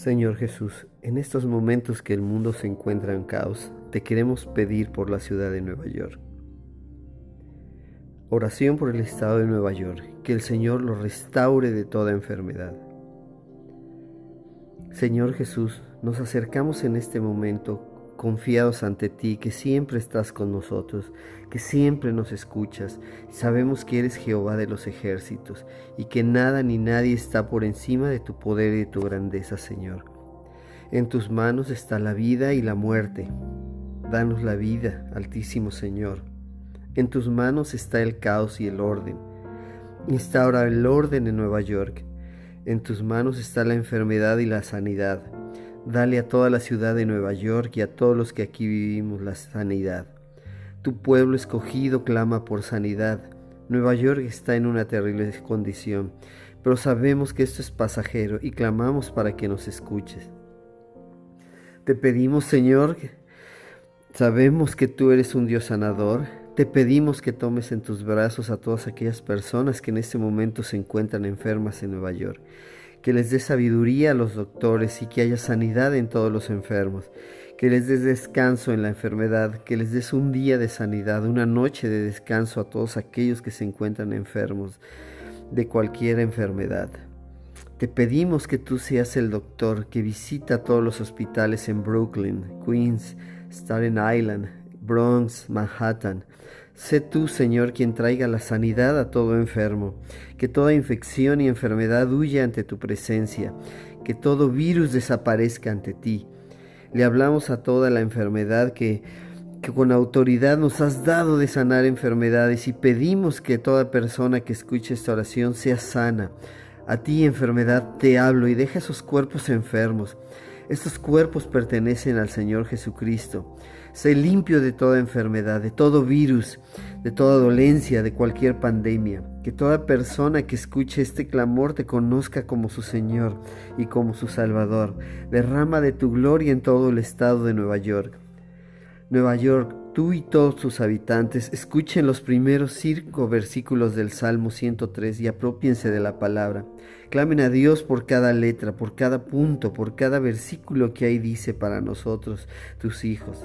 Señor Jesús, en estos momentos que el mundo se encuentra en caos, te queremos pedir por la ciudad de Nueva York. Oración por el estado de Nueva York, que el Señor lo restaure de toda enfermedad. Señor Jesús, nos acercamos en este momento confiados ante ti, que siempre estás con nosotros, que siempre nos escuchas. Sabemos que eres Jehová de los ejércitos y que nada ni nadie está por encima de tu poder y de tu grandeza, Señor. En tus manos está la vida y la muerte. Danos la vida, Altísimo Señor. En tus manos está el caos y el orden. Instaura el orden en Nueva York. En tus manos está la enfermedad y la sanidad. Dale a toda la ciudad de Nueva York y a todos los que aquí vivimos la sanidad. Tu pueblo escogido clama por sanidad. Nueva York está en una terrible condición, pero sabemos que esto es pasajero y clamamos para que nos escuches. Te pedimos, Señor, sabemos que tú eres un Dios sanador. Te pedimos que tomes en tus brazos a todas aquellas personas que en este momento se encuentran enfermas en Nueva York que les dé sabiduría a los doctores y que haya sanidad en todos los enfermos, que les des descanso en la enfermedad, que les des un día de sanidad, una noche de descanso a todos aquellos que se encuentran enfermos de cualquier enfermedad. Te pedimos que tú seas el doctor que visita todos los hospitales en Brooklyn, Queens, Staten Island, Bronx, Manhattan, Sé tú, Señor, quien traiga la sanidad a todo enfermo, que toda infección y enfermedad huya ante tu presencia, que todo virus desaparezca ante ti. Le hablamos a toda la enfermedad que, que con autoridad nos has dado de sanar enfermedades y pedimos que toda persona que escuche esta oración sea sana. A ti, enfermedad, te hablo y deja esos cuerpos enfermos. Estos cuerpos pertenecen al Señor Jesucristo. Sé limpio de toda enfermedad, de todo virus, de toda dolencia, de cualquier pandemia. Que toda persona que escuche este clamor te conozca como su Señor y como su Salvador. Derrama de tu gloria en todo el estado de Nueva York. Nueva York, tú y todos tus habitantes escuchen los primeros cinco versículos del Salmo 103 y apropiense de la palabra. Clamen a Dios por cada letra, por cada punto, por cada versículo que ahí dice para nosotros, tus hijos.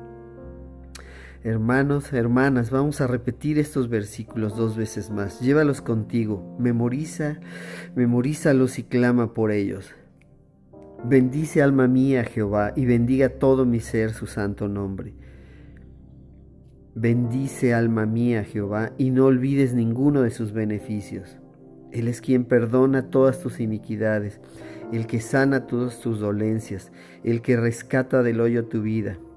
Hermanos, hermanas, vamos a repetir estos versículos dos veces más. Llévalos contigo, memoriza, memorízalos y clama por ellos. Bendice alma mía Jehová y bendiga todo mi ser su santo nombre. Bendice alma mía Jehová y no olvides ninguno de sus beneficios. Él es quien perdona todas tus iniquidades el que sana todas tus dolencias, el que rescata del hoyo tu vida,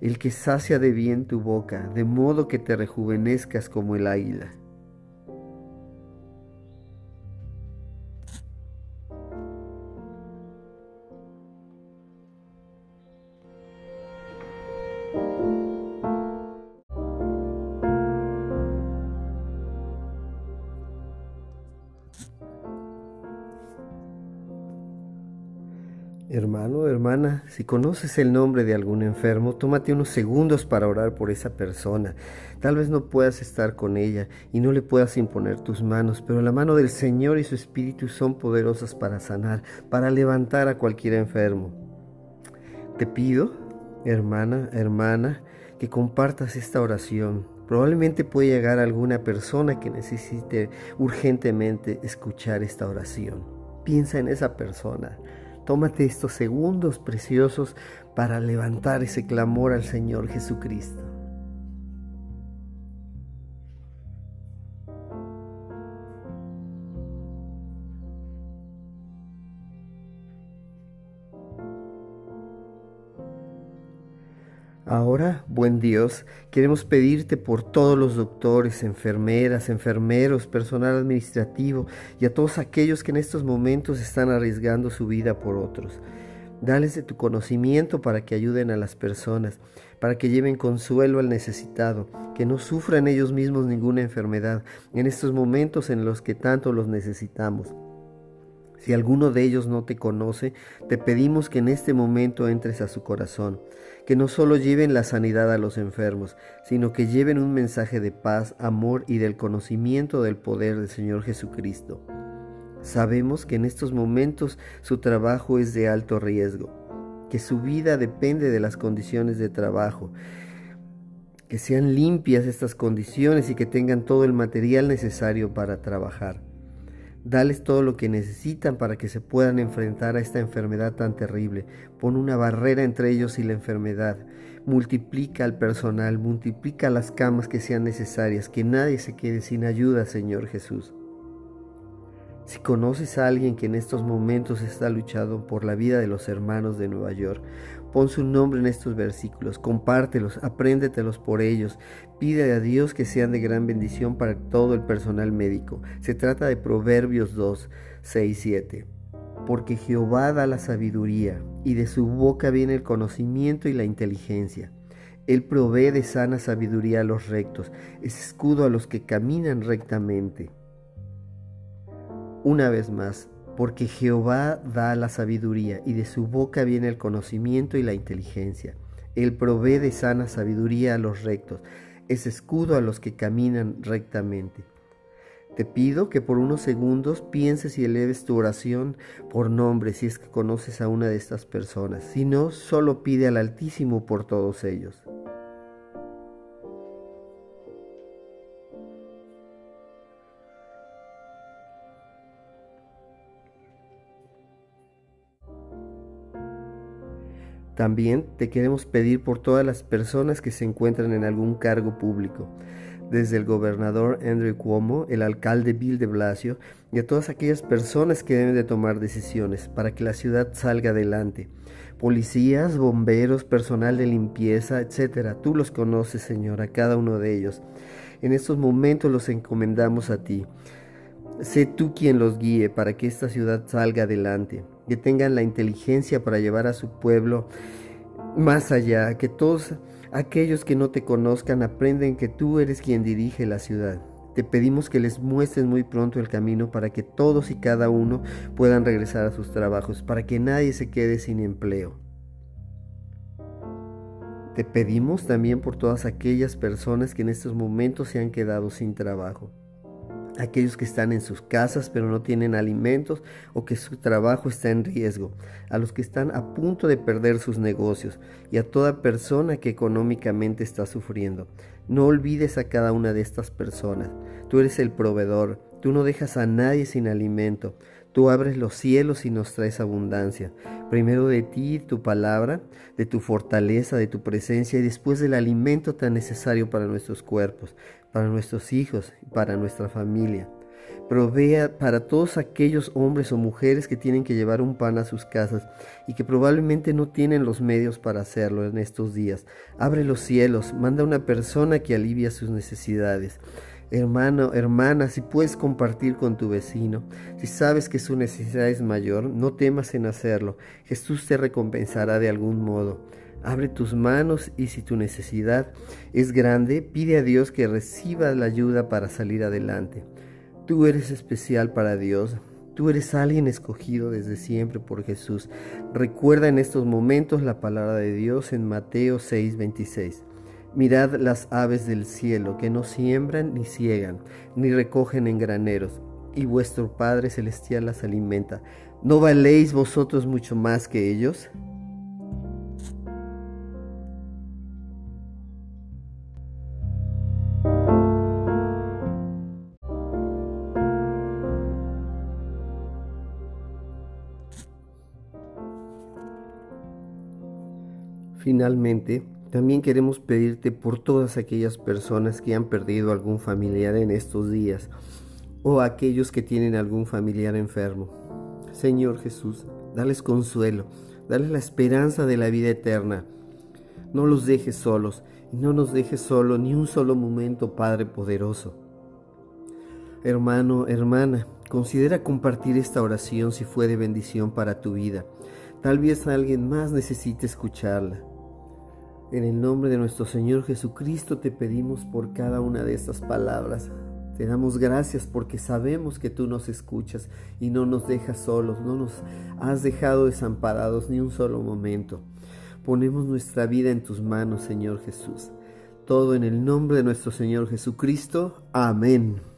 el que sacia de bien tu boca, de modo que te rejuvenezcas como el águila. Hermano, hermana, si conoces el nombre de algún enfermo, tómate unos segundos para orar por esa persona. Tal vez no puedas estar con ella y no le puedas imponer tus manos, pero la mano del Señor y su Espíritu son poderosas para sanar, para levantar a cualquier enfermo. Te pido, hermana, hermana, que compartas esta oración. Probablemente puede llegar alguna persona que necesite urgentemente escuchar esta oración. Piensa en esa persona. Tómate estos segundos preciosos para levantar ese clamor al Señor Jesucristo. Ahora, buen Dios, queremos pedirte por todos los doctores, enfermeras, enfermeros, personal administrativo y a todos aquellos que en estos momentos están arriesgando su vida por otros. Dales de tu conocimiento para que ayuden a las personas, para que lleven consuelo al necesitado, que no sufran ellos mismos ninguna enfermedad en estos momentos en los que tanto los necesitamos. Si alguno de ellos no te conoce, te pedimos que en este momento entres a su corazón, que no solo lleven la sanidad a los enfermos, sino que lleven un mensaje de paz, amor y del conocimiento del poder del Señor Jesucristo. Sabemos que en estos momentos su trabajo es de alto riesgo, que su vida depende de las condiciones de trabajo, que sean limpias estas condiciones y que tengan todo el material necesario para trabajar. Dales todo lo que necesitan para que se puedan enfrentar a esta enfermedad tan terrible. Pon una barrera entre ellos y la enfermedad. Multiplica al personal, multiplica las camas que sean necesarias, que nadie se quede sin ayuda, Señor Jesús. Si conoces a alguien que en estos momentos está luchando por la vida de los hermanos de Nueva York, pon su nombre en estos versículos, compártelos, apréndetelos por ellos, pide a Dios que sean de gran bendición para todo el personal médico. Se trata de Proverbios 2, 6, 7. Porque Jehová da la sabiduría, y de su boca viene el conocimiento y la inteligencia. Él provee de sana sabiduría a los rectos, es escudo a los que caminan rectamente una vez más, porque Jehová da la sabiduría y de su boca viene el conocimiento y la inteligencia. Él provee de sana sabiduría a los rectos, es escudo a los que caminan rectamente. Te pido que por unos segundos pienses y eleves tu oración por nombre si es que conoces a una de estas personas. Si no, solo pide al Altísimo por todos ellos. También te queremos pedir por todas las personas que se encuentran en algún cargo público, desde el gobernador Andrew Cuomo, el alcalde Bill de Blasio y a todas aquellas personas que deben de tomar decisiones para que la ciudad salga adelante. Policías, bomberos, personal de limpieza, etcétera. Tú los conoces, Señor, cada uno de ellos. En estos momentos los encomendamos a ti. Sé tú quien los guíe para que esta ciudad salga adelante que tengan la inteligencia para llevar a su pueblo más allá, que todos aquellos que no te conozcan aprenden que tú eres quien dirige la ciudad. Te pedimos que les muestres muy pronto el camino para que todos y cada uno puedan regresar a sus trabajos, para que nadie se quede sin empleo. Te pedimos también por todas aquellas personas que en estos momentos se han quedado sin trabajo aquellos que están en sus casas pero no tienen alimentos o que su trabajo está en riesgo, a los que están a punto de perder sus negocios y a toda persona que económicamente está sufriendo. No olvides a cada una de estas personas. Tú eres el proveedor, tú no dejas a nadie sin alimento, tú abres los cielos y nos traes abundancia. Primero de ti, tu palabra, de tu fortaleza, de tu presencia y después del alimento tan necesario para nuestros cuerpos para nuestros hijos y para nuestra familia. Provea para todos aquellos hombres o mujeres que tienen que llevar un pan a sus casas y que probablemente no tienen los medios para hacerlo en estos días. Abre los cielos, manda una persona que alivia sus necesidades. Hermano, hermana, si puedes compartir con tu vecino, si sabes que su necesidad es mayor, no temas en hacerlo. Jesús te recompensará de algún modo. Abre tus manos y si tu necesidad es grande, pide a Dios que reciba la ayuda para salir adelante. Tú eres especial para Dios. Tú eres alguien escogido desde siempre por Jesús. Recuerda en estos momentos la palabra de Dios en Mateo 6:26. Mirad las aves del cielo que no siembran ni ciegan, ni recogen en graneros, y vuestro Padre Celestial las alimenta. ¿No valéis vosotros mucho más que ellos? Finalmente, también queremos pedirte por todas aquellas personas que han perdido algún familiar en estos días o aquellos que tienen algún familiar enfermo. Señor Jesús, dales consuelo, dales la esperanza de la vida eterna. No los dejes solos no nos dejes solo ni un solo momento, Padre poderoso. Hermano, hermana, considera compartir esta oración si fue de bendición para tu vida. Tal vez alguien más necesite escucharla. En el nombre de nuestro Señor Jesucristo te pedimos por cada una de estas palabras. Te damos gracias porque sabemos que tú nos escuchas y no nos dejas solos, no nos has dejado desamparados ni un solo momento. Ponemos nuestra vida en tus manos, Señor Jesús. Todo en el nombre de nuestro Señor Jesucristo. Amén.